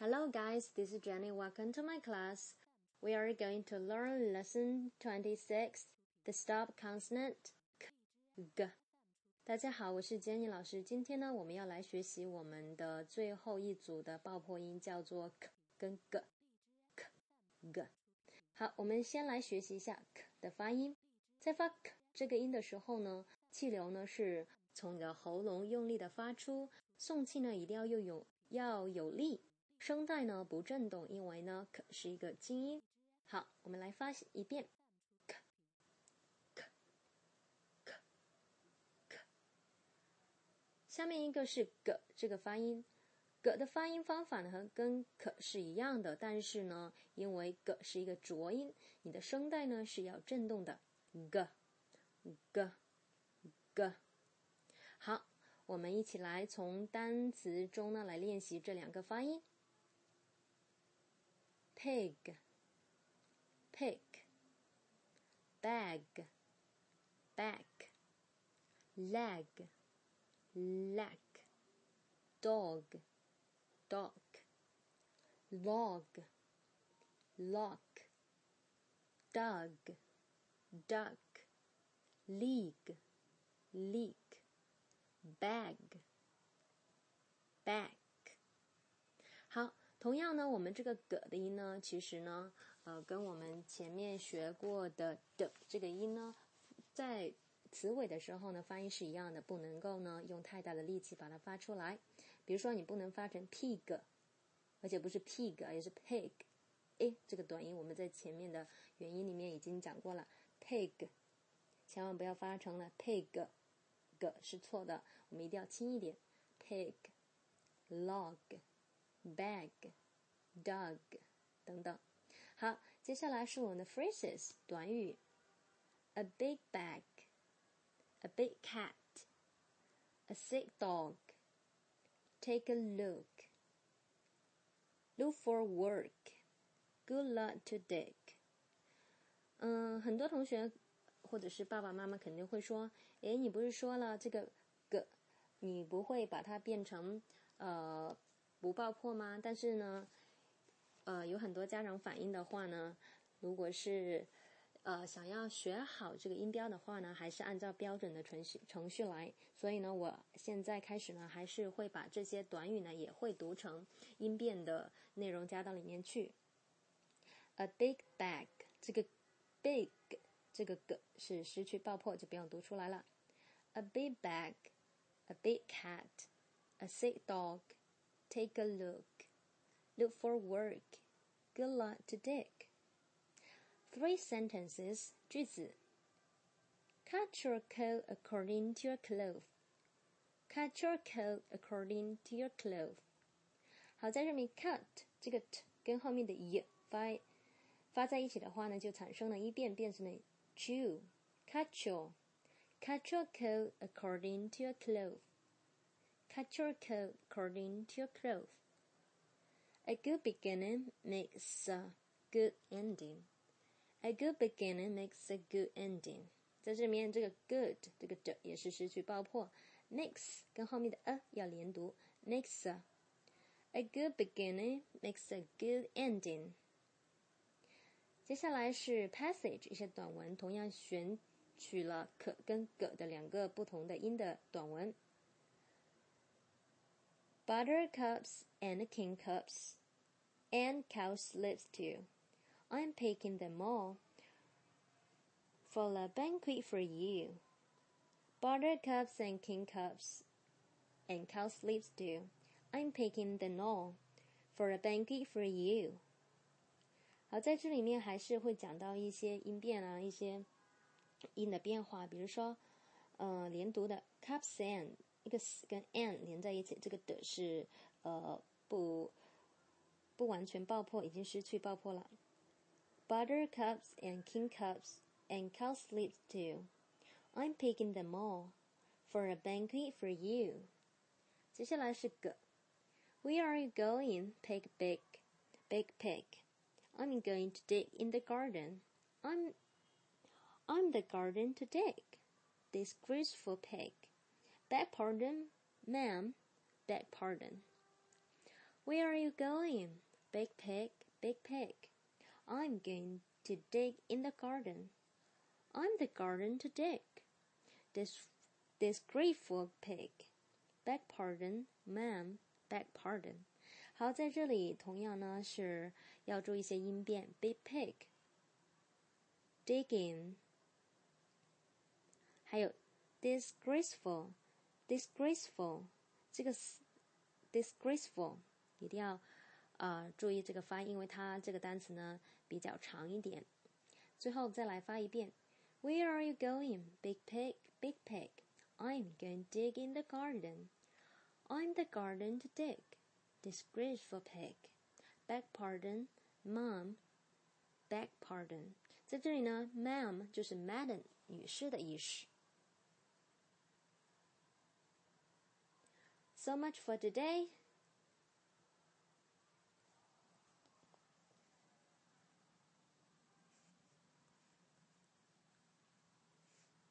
Hello, guys. This is Jenny. Welcome to my class. We are going to learn lesson twenty-six, the stop consonant k g。大家好，我是 Jenny 老师。今天呢，我们要来学习我们的最后一组的爆破音，叫做 k 跟 g。k g。好，我们先来学习一下 k 的发音。在发 k 这个音的时候呢，气流呢是从你的喉咙用力的发出，送气呢一定要又有要有力。声带呢不震动，因为呢 k 是一个静音。好，我们来发一遍 k k k k。下面一个是 g 这个发音，g 的发音方法呢跟 k 是一样的，但是呢，因为 g 是一个浊音，你的声带呢是要震动的 g g g。好，我们一起来从单词中呢来练习这两个发音。Pig, pick, bag, back, leg, leg, dog, dog, log, lock, dug, duck, league, leak, bag, back。好。同样呢，我们这个“的”的音呢，其实呢，呃，跟我们前面学过的“的”这个音呢，在词尾的时候呢，发音是一样的，不能够呢用太大的力气把它发出来。比如说，你不能发成 pig，而且不是 pig，也是 pig。哎，这个短音我们在前面的元音里面已经讲过了，pig，千万不要发成了 pig，个是错的，我们一定要轻一点，pig，log。bag, dog 等等。好，接下来是我们的 phrases 短语：a big bag, a big cat, a sick dog, take a look, look for work, good luck to Dick。嗯，很多同学或者是爸爸妈妈肯定会说：“诶，你不是说了这个个，你不会把它变成呃？” 不爆破吗？但是呢，呃，有很多家长反映的话呢，如果是呃想要学好这个音标的话呢，还是按照标准的程序程序来。所以呢，我现在开始呢，还是会把这些短语呢，也会读成音变的内容加到里面去。A big bag，这个 big 这个 g 是失去爆破，就不用读出来了。A big bag，a big cat，a sick dog。Take a look. Look for work. Good luck to Dick. Three sentences 句子 Cut your coat according to your clothes. Cut your coat according to your clothes. 好，在这里 cut 这个 t 跟后面的 y 发发在一起的话呢，就产生了一变，变成了 chew。Cut your cut your coat according to your clothes. Cut your coat according to your clothes. A good beginning makes a good ending. A good beginning makes a good ending. 在这里面，这个 good 这个的也是失去爆破，makes 跟后面的 a 要连读，makes a a good beginning makes a good ending。接下来是 passage 一些短文，同样选取了可跟 g 的两个不同的音的短文。 buttercups and kingcups, and cowslips too. I'm picking them all for a banquet for you. Buttercups and kingcups, and cowslips too. I'm picking them all for a banquet for you. 好，在这里面还是会讲到一些音变啊，一些音的变化，比如说，呃，连读的 cups and 一个 s 跟 n 连在一起，这个的是呃不不完全爆破，已经失去爆破了。Buttercups and kingcups and cowslips too. I'm picking them all for a banquet for you. 接下来是个 Where are you going, pig big, big pig? I'm going to dig in the garden. I'm I'm the garden to dig. This graceful pig. Beg pardon, ma'am. Beg pardon. Where are you going? Big pig, big pig. I'm going to dig in the garden. I'm the garden to dig. This disgraceful pig. Beg pardon, ma'am. Beg pardon. 好，在这里同样呢是要注意一些音变。Big pig, digging，还有 disgraceful, disgraceful 这个 disgraceful 一定要啊、呃、注意这个发音，因为它这个单词呢比较长一点。最后再来发一遍：Where are you going, big pig, big pig? I'm going to dig in the garden. I'm the garden to dig. Disgraceful pig. Beg pardon, mom. Beg pardon. 在这里呢，ma'am 就是 madam 女士的意思。 So much for today.